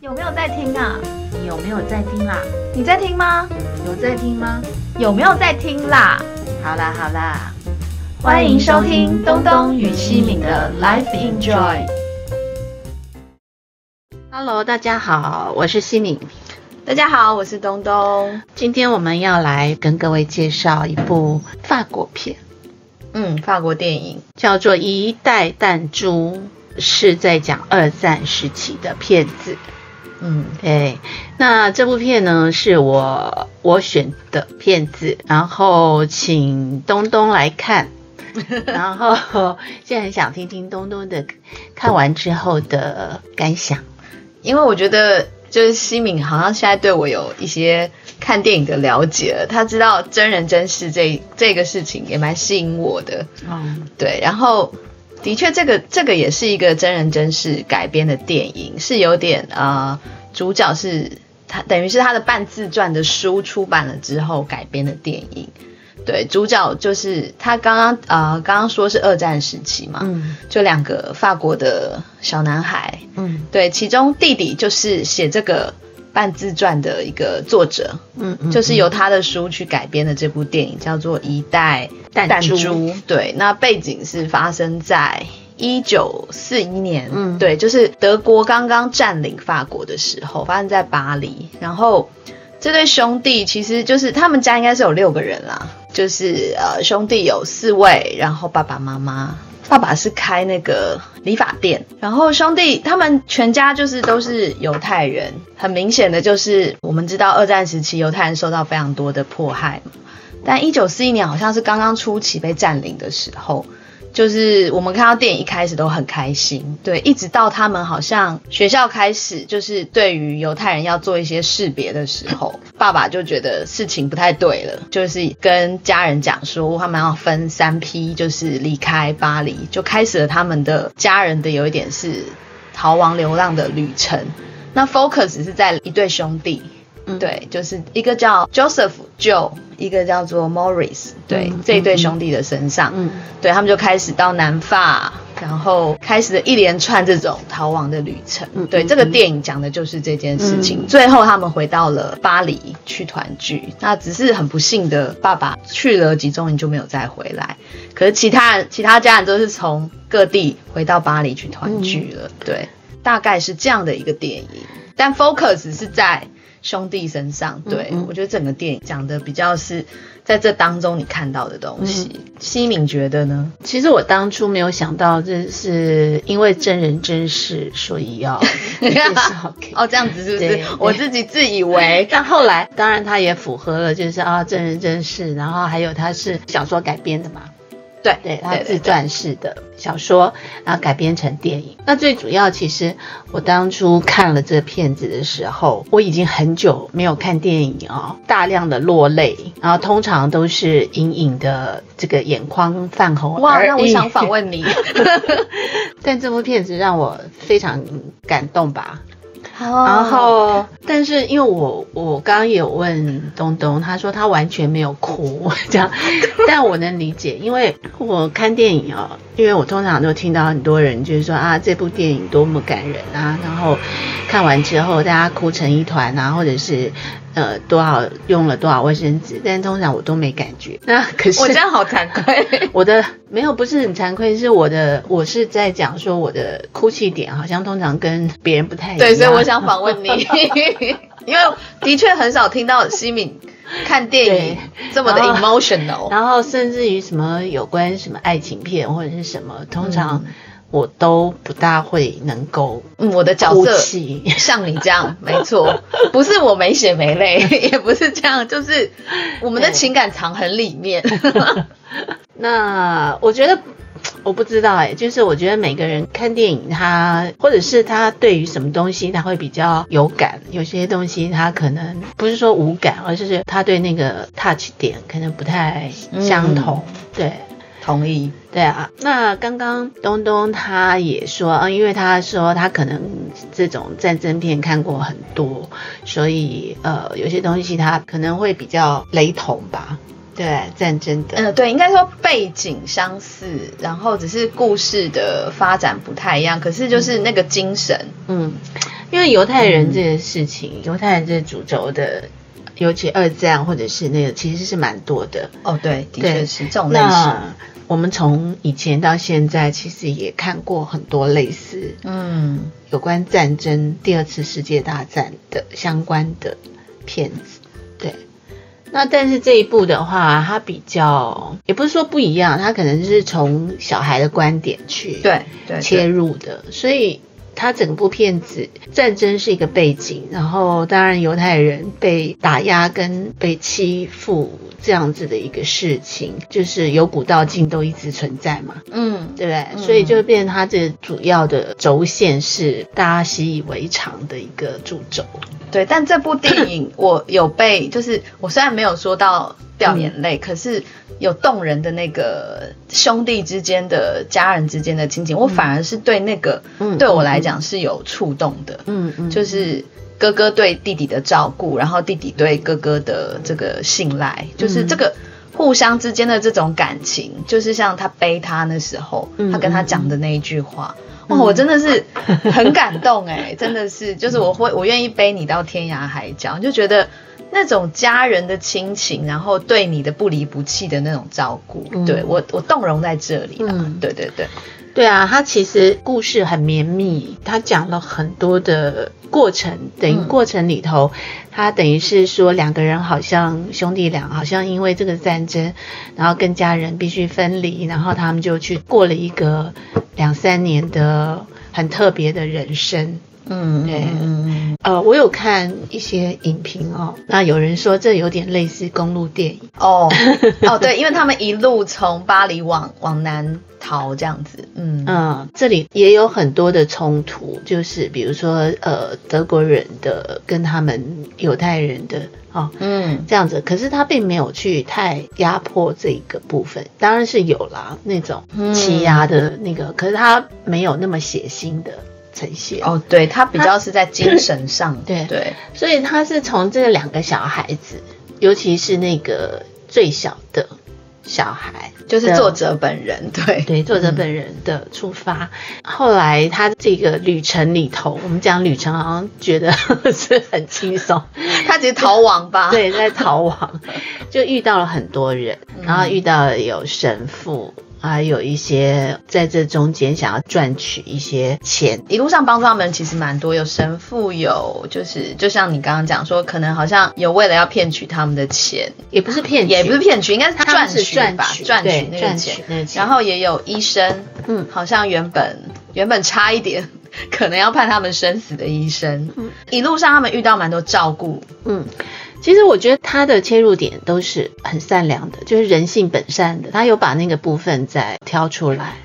有没有在听啊？你有没有在听啦？你在听吗？有在听吗？有没有在听啦？好啦好啦，欢迎收听东东与西敏的 Life Enjoy。Hello，大家好，我是西敏。大家好，我是东东。今天我们要来跟各位介绍一部法国片，嗯，法国电影。叫做《一代弹珠》，是在讲二战时期的片子。嗯，对，那这部片呢是我我选的片子，然后请东东来看，然后现在很想听听东东的看完之后的感想。因为我觉得就是西敏好像现在对我有一些看电影的了解了，他知道真人真事这这个事情也蛮吸引我的。嗯，对，然后的确，这个这个也是一个真人真事改编的电影，是有点呃，主角是他等于是他的半自传的书出版了之后改编的电影。对，主角就是他刚刚呃刚刚说是二战时期嘛，嗯。就两个法国的小男孩，嗯。对，其中弟弟就是写这个半自传的一个作者，嗯嗯，就是由他的书去改编的这部电影，叫做《一代弹珠。对，那背景是发生在一九四一年，嗯。对，就是德国刚刚占领法国的时候，发生在巴黎。然后这对兄弟其实就是他们家应该是有六个人啦，就是呃兄弟有四位，然后爸爸妈妈。爸爸是开那个理发店，然后兄弟他们全家就是都是犹太人，很明显的就是我们知道二战时期犹太人受到非常多的迫害嘛，但一九四一年好像是刚刚初期被占领的时候，就是我们看到电影一开始都很开心，对，一直到他们好像学校开始就是对于犹太人要做一些识别的时候，爸爸就觉得事情不太对了，就是跟家人讲说他们要分三批，就是离开巴黎，就开始了他们的家人的有一点是逃亡流浪的旅程。那 focus 是在一对兄弟，嗯。对，就是一个叫 Joseph Joe，一个叫做 Morris，对，嗯。这一对兄弟的身上，嗯。对他们就开始到南法，然后开始了一连串这种逃亡的旅程。对，这个电影讲的就是这件事情。嗯。最后他们回到了巴黎去团聚，那只是很不幸的，爸爸去了集中营就没有再回来。可是其他人，其他家人都是从各地回到巴黎去团聚了。对，大概是这样的一个电影，但 focus 是在兄弟身上。对、嗯嗯我觉得整个电影讲的比较是在这当中你看到的东西。嗯西敏觉得呢？其实我当初没有想到，这是因为真人真事，所以要 介绍给哦，这样子是不是？我自己自以为 但后来，当然它也符合了，就是啊真人真事，然后还有它是小说改编的嘛，对对，它自传式的小说，然后改编成电影。那最主要，其实我当初看了这个片子的时候，我已经很久没有看电影哦，大量的落泪，然后通常都是隐隐的这个眼眶泛红哇，那我想访问你。但这部片子让我非常感动吧。然然后，但是因为我我刚刚也有问东东，他说他完全没有哭这样，但我能理解，因为我看电影哦，因为我通常都听到很多人就是说啊这部电影多么感人啊，然后看完之后大家哭成一团啊，或者是呃多少用了多少卫生纸，但通常我都没感觉。那可是我这样好惭愧。我的没有不是很惭愧，是我的我是在讲说我的哭泣点好像通常跟别人不太一样。对，所以我想访问你，因为的确很少听到西敏 看电影这么的 emotional。然后甚至于什么有关什么爱情片或者是什么，通常嗯我都不大会能够嗯，我的角色泣。像你这样，没错，不是我没血没泪，也不是这样，就是我们的情感藏很里面。那我觉得。我不知道哎、就是我觉得每个人看电影他，或者是他对于什么东西他会比较有感，有些东西他可能不是说无感，而是他对那个 touch 点可能不太相同。对，同意。对啊，那刚刚东东他也说，啊，因为他说他可能这种战争片看过很多，所以呃，有些东西他可能会比较雷同吧。对，战争的，嗯，对，应该说背景相似，然后只是故事的发展不太一样，可是就是那个精神，嗯，因为犹太人这个事情，犹太人这主轴的，尤其二战或者是那个，其实是蛮多的。哦，对，的确是这种类型。那我们从以前到现在，其实也看过很多类似嗯，有关战争、第二次世界大战的相关的片子。对，那但是这一部的话，它比较也不是说不一样，它可能是从小孩的观点去对对，切入的，所以它整部片子战争是一个背景，然后当然犹太人被打压跟被欺负这样子的一个事情，就是由古到今都一直存在嘛，嗯，对不对？嗯所以就变成它这主要的轴线是大家习以为常的一个主轴。对。但这部电影 我有被，就是我虽然没有说到掉眼泪，可是有动人的那个兄弟之间的、家人之间的亲情，我反而是对那个、嗯对我来讲是有触动的。嗯嗯就是哥哥对弟弟的照顾，然后弟弟对哥哥的这个信赖，就是这个互相之间的这种感情，就是像他背他那时候，嗯他跟他讲的那一句话。哇，我真的是很感动哎、真的是，就是我会我愿意背你到天涯海角，就觉得那种家人的亲情，然后对你的不离不弃的那种照顾，嗯。对我我动容在这里了，嗯。对对对，对啊，他其实故事很绵密，他讲了很多的过程，等于嗯。过程里头，他等于是说两个人好像兄弟俩，好像因为这个战争，然后跟家人必须分离，然后他们就去过了一个两三年的很特别的人生。嗯对。嗯嗯呃，我有看一些影评哦，那有人说这有点类似公路电影。哦。哦，对，因为他们一路从巴黎往往南逃这样子，嗯。嗯，这里也有很多的冲突，就是比如说呃德国人的跟他们犹太人的哦嗯。这样子，可是他并没有去太压迫这个部分，当然是有啦那种嗯。欺压的那个，可是他没有那么血腥的呈现。哦，对他比较是在精神上，对对，所以他是从这两个小孩子，尤其是那个最小的小孩，就是作者本人，对对作者本人的出发。后来他这个旅程里头，我们讲旅程好像觉得 是很轻松，他只是逃亡吧，，对，在逃亡，就遇到了很多人，嗯然后遇到了有神父。还有一些在这中间想要赚取一些钱，一路上帮助他们其实蛮多，有神父，有就是就像你刚刚讲说，可能好像有为了要骗取他们的钱，也不是骗取，也不是骗取，应该是他赚取吧，赚取赚取对赚那个钱取那个钱。然后也有医生，嗯。好像原本原本差一点，可能要判他们生死的医生，一路上他们遇到蛮多照顾，嗯，其实我觉得他的切入点都是很善良的，就是人性本善的，他有把那个部分再挑出来。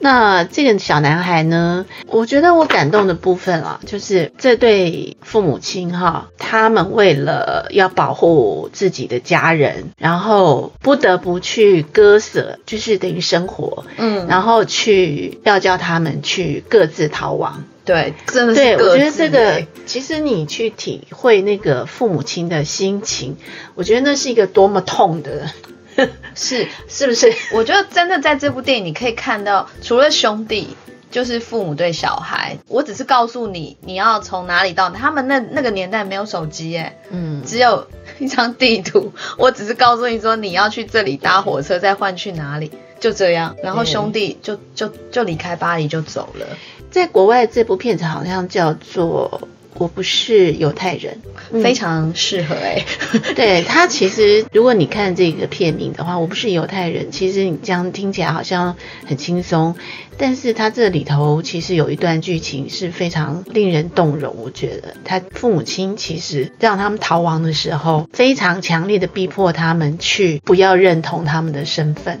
那这个小男孩呢，我觉得我感动的部分啊，就是这对父母亲哈，他们为了要保护自己的家人，然后不得不去割舍，就是等于生活，嗯，然后去要叫他们去各自逃亡。对，真的是对，我觉得这个其实你去体会那个父母亲的心情，我觉得那是一个多么痛的，是是不是？我觉得真的在这部电影，你可以看到，除了兄弟，就是父母对小孩。我只是告诉你，你要从哪里到哪。他们那那个年代没有手机耶，嗯，只有一张地图。我只是告诉你说，你要去这里搭火车，再换去哪里，就这样。然后兄弟就就就离开巴黎就走了。在国外这部片子好像叫做《我不是犹太人》，嗯非常适合哎、对他其实，如果你看这个片名的话，我不是犹太人。其实你这样听起来好像很轻松，但是他这里头其实有一段剧情是非常令人动容。我觉得他父母亲其实让他们逃亡的时候，非常强烈的逼迫他们去不要认同他们的身份，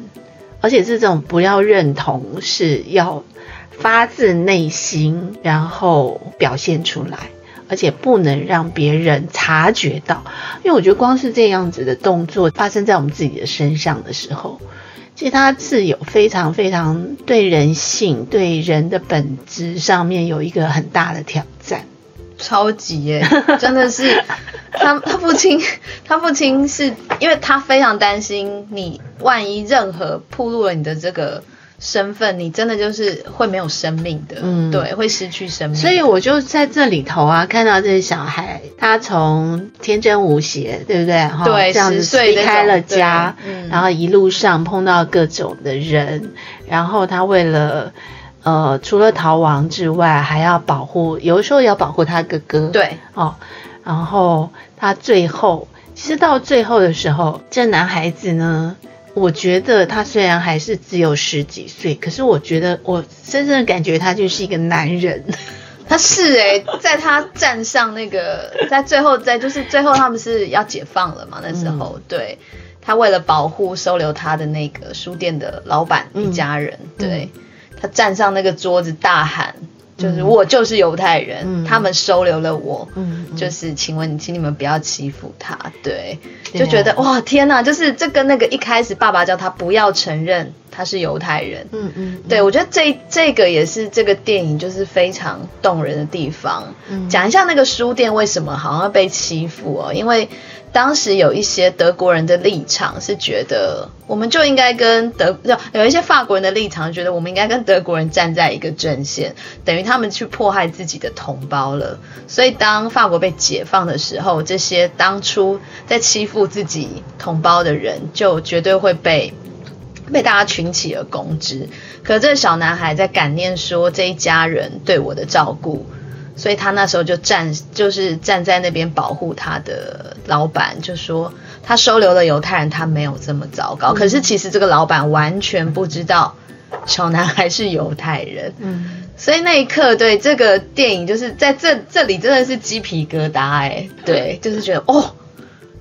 而且是这种不要认同是要发自内心，然后表现出来。而且不能让别人察觉到，因为我觉得光是这样子的动作发生在我们自己的身上的时候，其实它是有非常非常对人性、对人的本质上面有一个很大的挑。超级耶，真的是他他父亲，他父亲是因为他非常担心你万一任何暴露了你的这个身份，你真的就是会没有生命的，嗯对，会失去生命。所以我就在这里头啊，看到这些小孩，他从天真无邪，对不对？哈对这样子岁离开了家，嗯然后一路上碰到各种的人，然后他为了呃，除了逃亡之外，还要保护，有的时候要保护他哥哥，对，哦，然后他最后，其实到最后的时候，这男孩子呢，我觉得他虽然还是只有十几岁，可是我觉得我深深的感觉他就是一个男人。他是哎、在他站上那个，在最后，在就是最后他们是要解放了嘛？那时候，嗯对他为了保护收留他的那个书店的老板一家人，嗯对他站上那个桌子大喊，就是我就是犹太人，嗯。他们收留了我，就是请问，请你们不要欺负他，对，对啊。就觉得哇天哪，就是这跟那个一开始爸爸叫他不要承认他是犹太人，嗯嗯，对，我觉得这这个也是这个电影就是非常动人的地方。嗯。讲一下那个书店为什么好像被欺负哦，因为当时有一些德国人的立场是觉得，我们就应该跟德有一些法国人的立场觉得我们应该跟德国人站在一个阵线，等于他们去迫害自己的同胞了。所以当法国被解放的时候，这些当初在欺负自己同胞的人，就绝对会被被大家群起而攻之。可这个小男孩在感念说这一家人对我的照顾，所以他那时候就站，就是站在那边保护他的老板，就说他收留了犹太人，他没有这么糟糕。可是其实这个老板完全不知道小男孩是犹太人。嗯，所以那一刻，对这个电影就是在这这里真的是鸡皮疙瘩哎、对，就是觉得哦，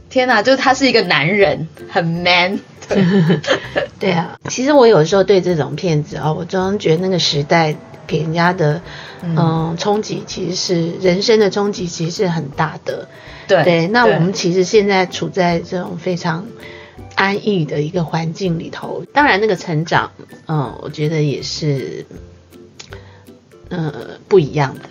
天哪，就是他是一个男人，很 man，对，对啊，其实我有时候对这种骗子啊、哦，我总觉得那个时代给人家的嗯冲击，其实是人生的冲击，其实是很大的。对对，那我们其实现在处在这种非常安逸的一个环境里头，当然那个成长，嗯，我觉得也是，呃，不一样的。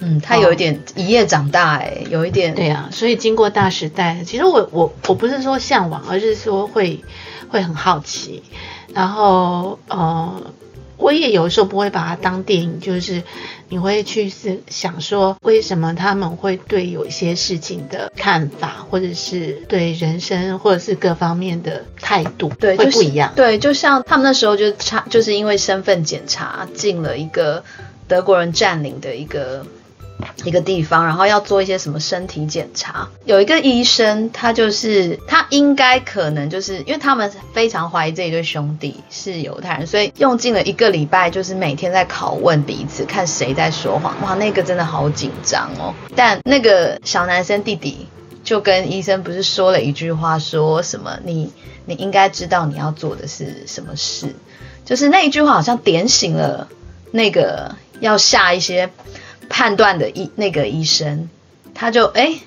嗯，他有一点一夜长大哎、有一点对啊，所以经过大时代，其实我我我不是说向往，而是说会会很好奇，然后呃，我也有时候不会把它当电影，就是你会去是想说，为什么他们会对有一些事情的看法，或者是对人生或者是各方面的态度，对，就是会不一样。对，就像他们那时候就差，就是因为身份检查进了一个德国人占领的一个一个地方，然后要做一些什么身体检查。有一个医生，他就是他应该可能就是因为他们非常怀疑这一对兄弟是犹太人，所以用尽了一个礼拜，就是每天在拷问彼此，看谁在说谎。哇，那个真的好紧张哦。但那个小男生弟弟。就跟医生不是说了一句话，说什么你你应该知道你要做的是什么事，就是那一句话好像点醒了那个要下一些判断的医那个医生，他就哎、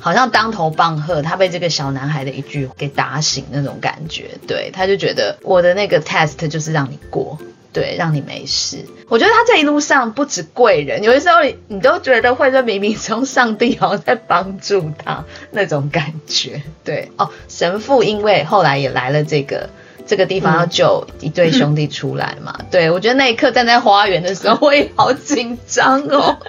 好像当头棒喝，他被这个小男孩的一句给打醒那种感觉，对，他就觉得我的那个 test 就是让你过。对，让你没事。我觉得他这一路上不止贵人，有的时候你你都觉得会在冥冥中上帝好像在帮助他那种感觉。对哦，神父因为后来也来了这个这个地方要救一对兄弟出来嘛。对我觉得那一刻站在花园的时候，我也好紧张哦。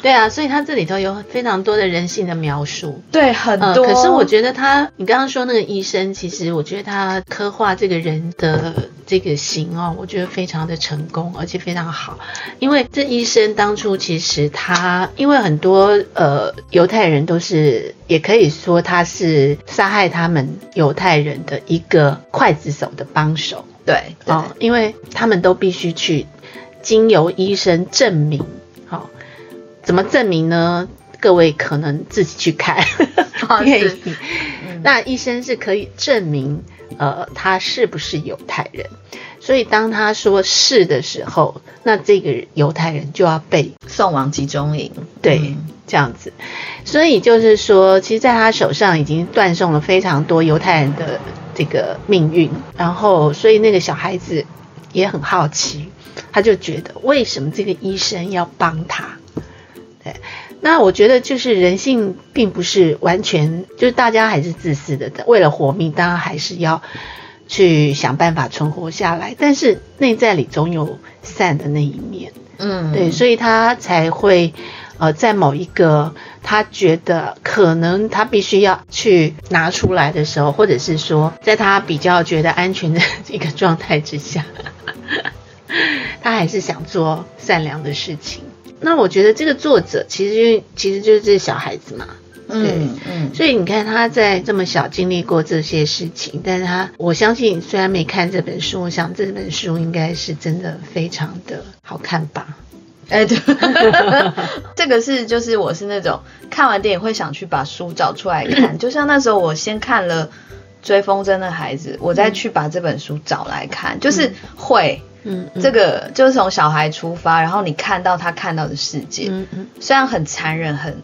对啊，所以他这里头有非常多的人性的描述。对，很呃，多。可是我觉得他，你刚刚说那个医生，其实我觉得他刻画这个人的这个型哦，我觉得非常的成功，而且非常好。因为这医生当初其实他，因为很多呃犹太人都是，也可以说他是杀害他们犹太人的一个刽子手的帮手对对、哦，因为他们都必须去经由医生证明，好、哦，怎么证明呢？各位可能自己去看哦电是影。那医生是可以证明，呃，他是不是犹太人。所以当他说是的时候，那这个犹太人就要被送往集中营。对、嗯这样子。所以就是说，其实在他手上已经断送了非常多犹太人的这个命运。然后，所以那个小孩子也很好奇，他就觉得为什么这个医生要帮他？对。那我觉得就是人性并不是完全，就是大家还是自私的，为了活命，当然还是要去想办法存活下来，但是内在里总有善的那一面，嗯，对，所以他才会呃在某一个他觉得可能他必须要去拿出来的时候，或者是说在他比较觉得安全的 一个状态之下，他还是想做善良的事情。那我觉得这个作者其实其实就是这小孩子嘛，嗯嗯，所以你看他在这么小经历过这些事情，但是他我相信虽然没看这本书，我想这本书应该是真的非常的好看吧。哎，对，这个是就是我是那种看完电影会想去把书找出来看，就像那时候我先看了《追风筝的孩子》，我再去把这本书找来看，就是会。嗯，这个就是从小孩出发，然后你看到他看到的世界，嗯嗯。虽然很残忍，很，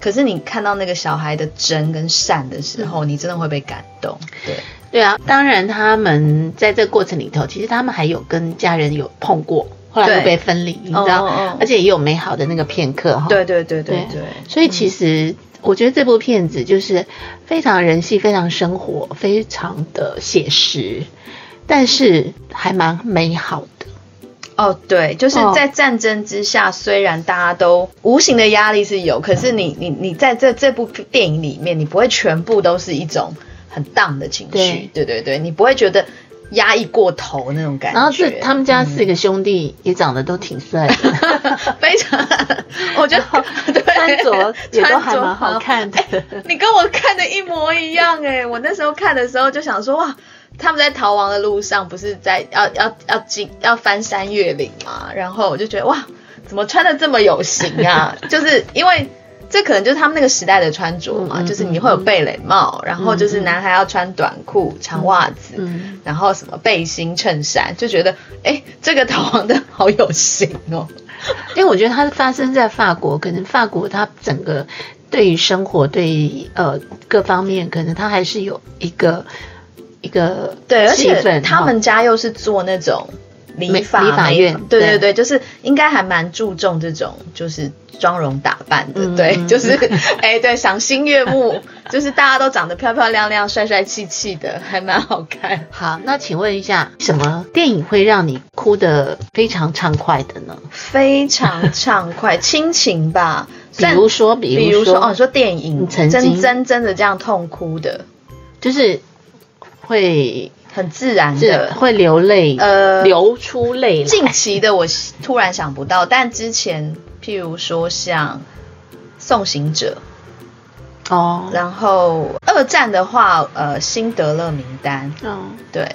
可是你看到那个小孩的真跟善的时候，你真的会被感动。对，对啊，当然他们在这个过程里头，其实他们还有跟家人有碰过，后来又被分离，你知道，哦哦哦。而且也有美好的那个片刻哈。对对对对对，所以其实我觉得这部片子就是非常人性、非常生活、非常的写实，但是还蛮美好的。哦，对，就是哦在战争之下，虽然大家都无形的压力是有，可是你你你在这这部电影里面，你不会全部都是一种很荡的情绪，对对对，你不会觉得压抑过头那种感觉。然后是他们家四个兄弟也长得都挺帅的，非常，我觉得对穿着也都还蛮好看的。你跟我看的一模一样哎！我那时候看的时候就想说哇，他们在逃亡的路上不是在要要要进要翻山越岭嘛？然后我就觉得哇，怎么穿的这么有型啊？就是因为这可能就是他们那个时代的穿着嘛，就是你会有贝雷帽，然后就是男孩要穿短裤、长袜子，嗯然后什么背心、衬衫，就觉得哎，这个逃亡的好有型哦。因为我觉得它是发生在法国，可能法国它整个对于生活、对于呃各方面，可能它还是有一个一个对，而且他们家又是做那种理美发理发美院对对。对对，就是应该还蛮注重这种就是妆容打扮的，对，就是 哎对，赏心悦目，就是大家都长得漂漂亮亮、帅帅气气的，还蛮好看。好，那请问一下，什么电影会让你哭得非常畅快的呢？非常畅快，亲情吧，比如说，比比如说，如说哦，你说电影你曾经真真真的这样痛哭的，就是会很自然的，会流泪，呃流出泪来。近期的我突然想不到，但之前譬如说像《送行者哦》，，然后二战的话，呃，《辛德勒名单》嗯，对，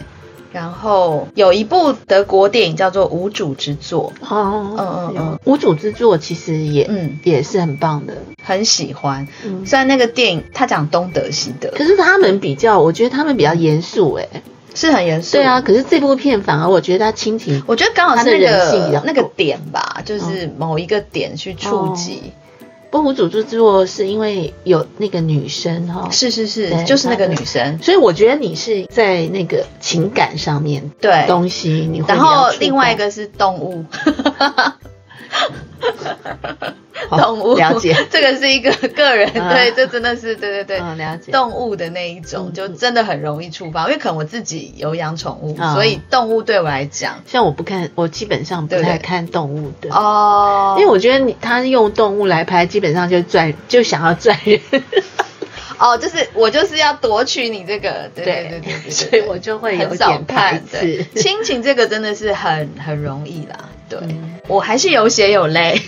然后有一部德国电影叫做《无主之作哦，嗯嗯嗯无主之作其实也嗯也是很棒的，》，很喜欢。嗯。虽然那个电影它讲东德西德，可是他们比较，我觉得他们比较严肃，哎，是很严肃。对啊。，可是这部片反而我觉得它亲情，我觉得刚好是那个那个点吧，就是某一个点去触及。不无主之作是因为有那个女生哈，是是是，就是那个女生。所以我觉得你是在那个情感上面对。东西，你会然后另外一个是动物，好 动物了解，这个是一个个人，啊。对，这真的是对对对，嗯了解。动物的那一种嗯就真的很容易触发，因为可能我自己有养宠物，啊。所以动物对我来讲，像我不看，我基本上不太看动物的。哦，因为我觉得你他用动物来拍，基本上就赚，就想要赚人，哦，就是我就是要夺取你这个，对对对所以我就会有点排看。对，斥。亲情这个真的是很很容易啦，对。嗯。我还是有血有泪，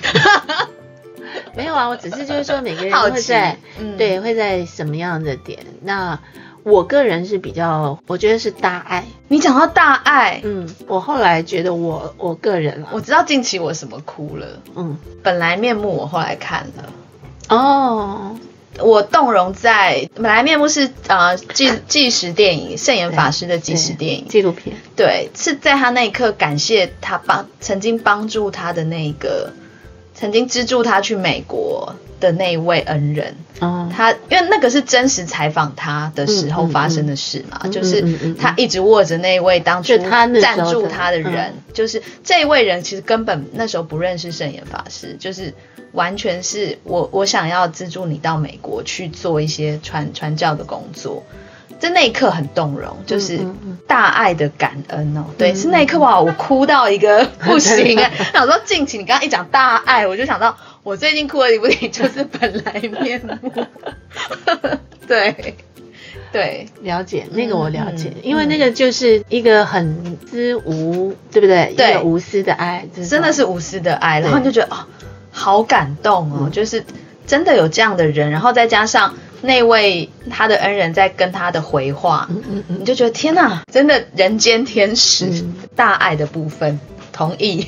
没有啊，我只是就是说每个人会在，嗯。对会在什么样的点。那我个人是比较，我觉得是大爱。你讲到大爱，嗯，我后来觉得我我个人啊，我知道近期我什么哭了。嗯。本来面目我后来看了，哦，我动容在本来面目是呃纪纪实电影圣严法师的纪实电影，纪录片，对，是在他那一刻感谢他帮曾经帮助他的那个曾经资助他去美国的那一位恩人。哦，他因为那个是真实采访他的时候发生的事嘛，嗯就是他一直握着那一位当初赞助他的人，就是这一位人其实根本那时候不认识圣严法师，就是完全是我我想要资助你到美国去做一些传传教的工作。在那一刻很动容，就是大爱的感恩哦。对，是那一刻哇，我哭到一个 不行哎。想说静琪，你刚刚一讲大爱，我就想到我最近哭的一部电影就是《本来面目》。对。对，了解那个我了解，因为那个就是一个很知无，对不对？对，无私的爱，真的是无私的爱，然后你就觉得哦，好感动哦，就是真的有这样的人，然后再加上那位他的恩人在跟他的回话，嗯嗯嗯，你就觉得天哪，真的人间天使，大爱的部分。同意。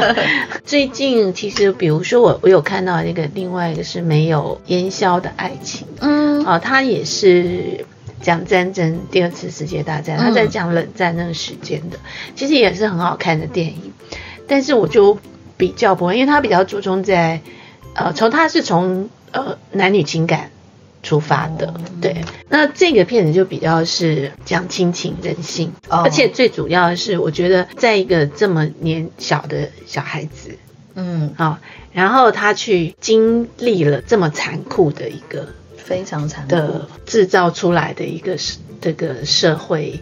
最近其实，比如说我我有看到那个另外一个是没有烟消的爱情，嗯，啊，他也是讲战争，第二次世界大战，他在讲冷战那个时间的，其实也是很好看的电影。但是我就比较不会，因为他比较注重在，呃，从他是从呃男女情感。出发的，对，那这个片子就比较是讲亲情人性，而且最主要的是，我觉得在一个这么年小的小孩子，嗯，好，然后他去经历了这么残酷的一个非常残酷。的制造出来的一个这个社会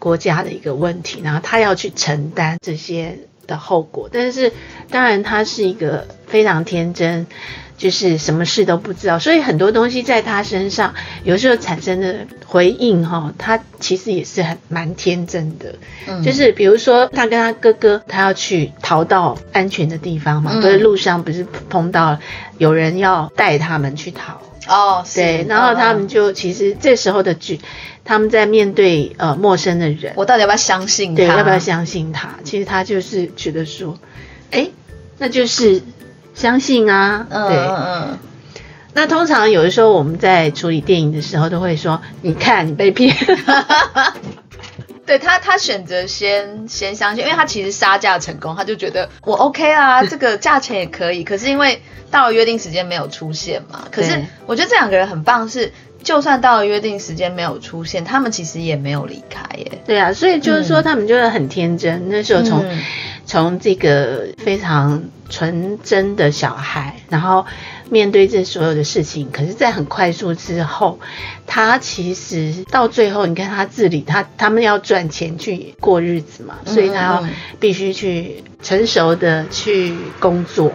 国家的一个问题，然后他要去承担这些的后果，但是当然他是一个非常天真。就是什么事都不知道，所以很多东西在他身上有时候产生的回应哈，他其实也是很蛮天真的。嗯，就是比如说他跟他哥哥，他要去逃到安全的地方嘛，不是路上不是碰到有人要带他们去逃哦，对，然后他们就其实这时候的剧，他们在面对呃陌生的人，我到底要不要相信？对，要不要相信他？其实他就是觉得说，哎，那就是。相信啊，对，嗯那通常有的时候我们在处理电影的时候都会说，你看你被骗，对他他选择先先相信，因为他其实杀价成功，他就觉得我 OK 啊，这个价钱也可以。可是因为到了约定时间没有出现嘛，可是我觉得这两个人很棒，是就算到了约定时间没有出现，他们其实也没有离开耶。对啊，所以就是说他们就是很天真，那时候从。从这个非常纯真的小孩，然后面对这所有的事情，可是，在很快速之后，他其实到最后，你看他自理，他他们要赚钱去过日子嘛，所以他要必须去成熟的去工作，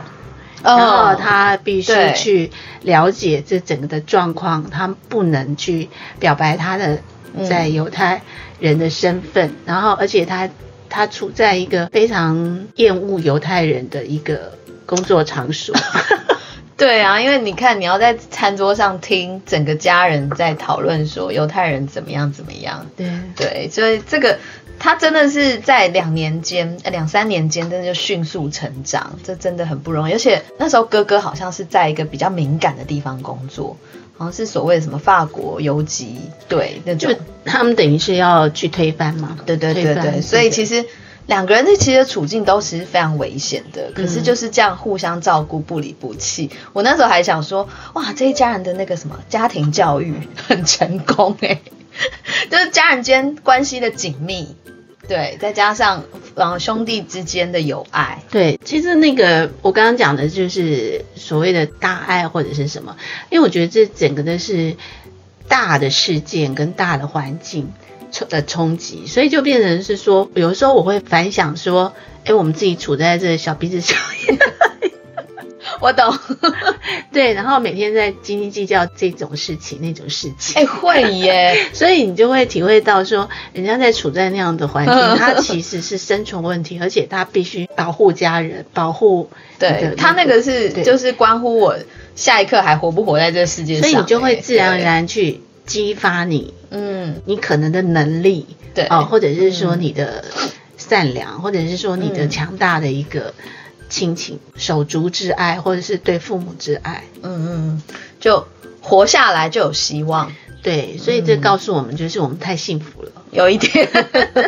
然后他必须去了解这整个的状况，他不能去表白他的在犹太人的身份，然后而且他。他处在一个非常厌恶犹太人的一个工作场所。对啊，因为你看，你要在餐桌上听整个家人在讨论说犹太人怎么样怎么样。对对，所以这个他真的是在两年间、两三年间，真的就迅速成长，这真的很不容易。而且那时候哥哥好像是在一个比较敏感的地方工作，好像是所谓的什么法国游击队那种。他们等于是要去推翻嘛？对对对对，所以其实两个人的其实处境都是非常危险的，可是就是这样互相照顾，不离不弃。我那时候还想说，哇，这一家人的那个什么家庭教育很成功哎，就是家人间关系的紧密，对，再加上呃兄弟之间的友爱。对，其实那个我刚刚讲的就是所谓的大爱或者是什么，因为我觉得这整个的是。大的事件跟大的环境冲的冲击，所以就变成是说，有时候我会反想说，哎，我们自己处在这小鼻子小眼，我懂，对，然后每天在斤斤计较这种事情那种事情，哎，会耶，所以你就会体会到说，人家在处在那样的环境，他 其实是生存问题，而且他必须保护家人，保护，对他那个是就是关乎我。下一刻还活不活在这个世界上？所以你就会自然而然去激发你，嗯，你可能的能力，对，哦，或者是说你的善良，或者是说你的强大的一个亲情、手足之爱，或者是对父母之爱，嗯嗯，就活下来就有希望。对，所以这告诉我们，就是我们太幸福了，有一点，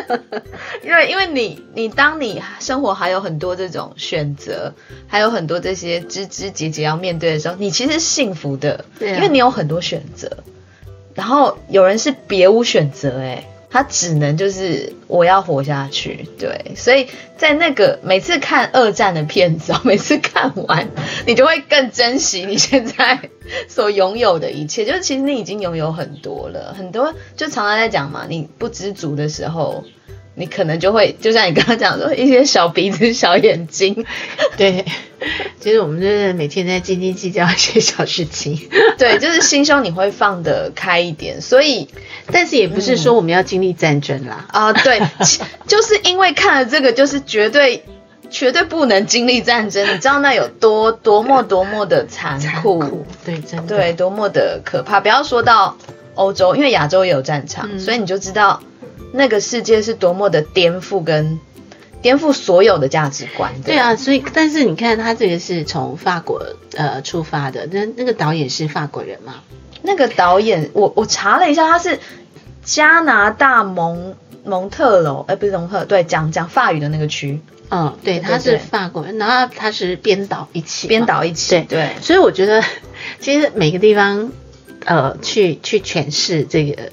因为因为你你当你生活还有很多这种选择，还有很多这些枝枝节节要面对的时候，你其实是幸福的，对因为你有很多选择，然后有人是别无选择，哎，他只能就是我要活下去，对，所以在那个每次看二战的片子，每次看完，你就会更珍惜你现在所拥有的一切。就是其实你已经拥有很多了，很多就常常在讲嘛，你不知足的时候。你可能就会，就像你刚刚讲说，一些小鼻子、小眼睛，对。其实我们就是每天在斤斤计较一些小事情，对，就是心胸你会放得开一点。所以，但是也不是说我们要经历战争啦。啊，对，就是因为看了这个，就是绝对绝对不能经历战争。你知道那有多多么多么的残酷？对，真的，对，多么的可怕。不要说到欧洲，因为亚洲也有战场，所以你就知道。那个世界是多么的颠覆跟颠覆所有的价值观。对啊，所以但是你看他这个是从法国呃出发的，那那个导演是法国人吗？那个导演我我查了一下，他是加拿大蒙蒙特楼，哎不是蒙特，对，讲讲法语的那个区。嗯，对，他是法国人，然后他是编导一起，编导一起，对对。所以我觉得 其实每个地方呃去去诠释这个。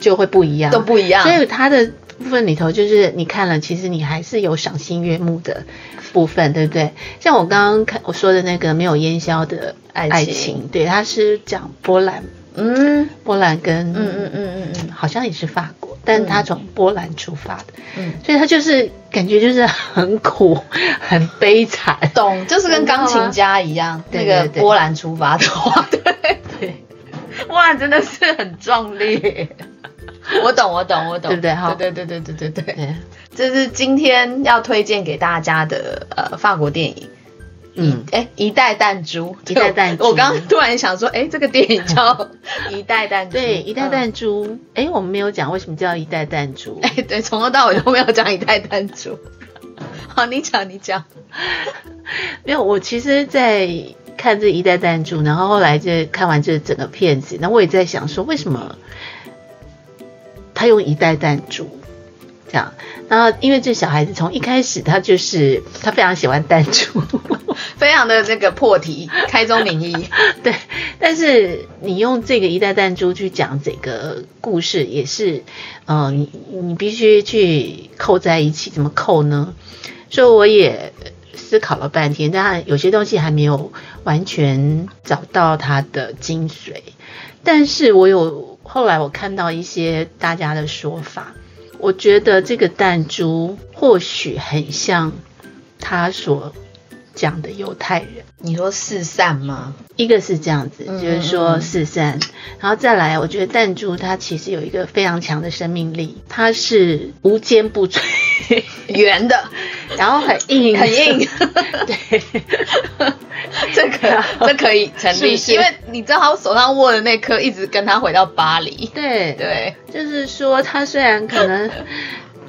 就会不一样，都不一样。所以它的部分里头，就是你看了，其实你还是有赏心悦目的部分，对不对？像我刚刚看我说的那个没有烟消的爱情，对，它是讲波兰，嗯，波兰跟嗯嗯嗯嗯嗯，好像也是法国，但是他从波兰出发的，嗯，所以他就是感觉就是很苦，很悲惨，懂，就是跟钢琴家一样，那个波兰出发的话，对对。哇，真的是很壮烈！我懂，我懂，我懂，对不对？哈，对对对对对对对，这是今天要推荐给大家的呃法国电影。嗯，哎，一代弹珠，一代弹珠。我刚刚突然想说，哎，这个电影叫 一代弹珠。对，一代弹珠。哎，我们没有讲为什么叫一代弹珠。哎，对，从头到尾都没有讲一代弹珠。好，你讲，你讲。没有，我其实，在。看这一代弹珠，然后后来就看完这整个片子，那我也在想说，为什么他用一代弹珠这样？然后因为这小孩子从一开始他就是他非常喜欢弹珠，非常的那个破题，开宗明义。对，但是你用这个一代弹珠去讲这个故事，也是，嗯，你你必须去扣在一起，怎么扣呢？所以我也。思考了半天，但有些东西还没有完全找到它的精髓。但是我有后来我看到一些大家的说法，我觉得这个弹珠或许很像他所讲的犹太人。你说四散吗？一个是这样子，就是说四散，然后再来，我觉得弹珠它其实有一个非常强的生命力，它是无坚不摧，圆的，然后很硬，很硬，对，这个这可以成立，因为你知道他手上握的那颗一直跟他回到巴黎，对。对，就是说他虽然可能。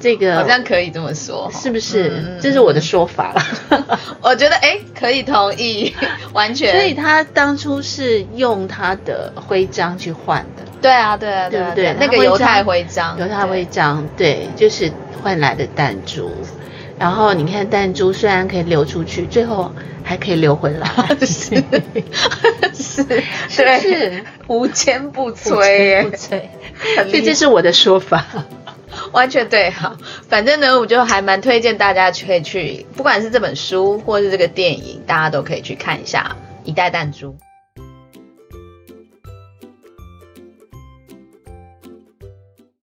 这个好像可以这么说，是不是？这是我的说法了。我觉得哎，可以同意，完全。所以他当初是用他的徽章去换的。对啊，对啊，对不对？那个犹太徽章，犹太徽章，对，就是换来的弹珠。然后你看，弹珠虽然可以流出去，最后还可以流回来，是 是，对，无坚不摧，不摧。所以这是我的说法。完全对，哈，反正呢，我就还蛮推荐大家可以去，不管是这本书或是这个电影，大家都可以去看一下《一代弹珠》。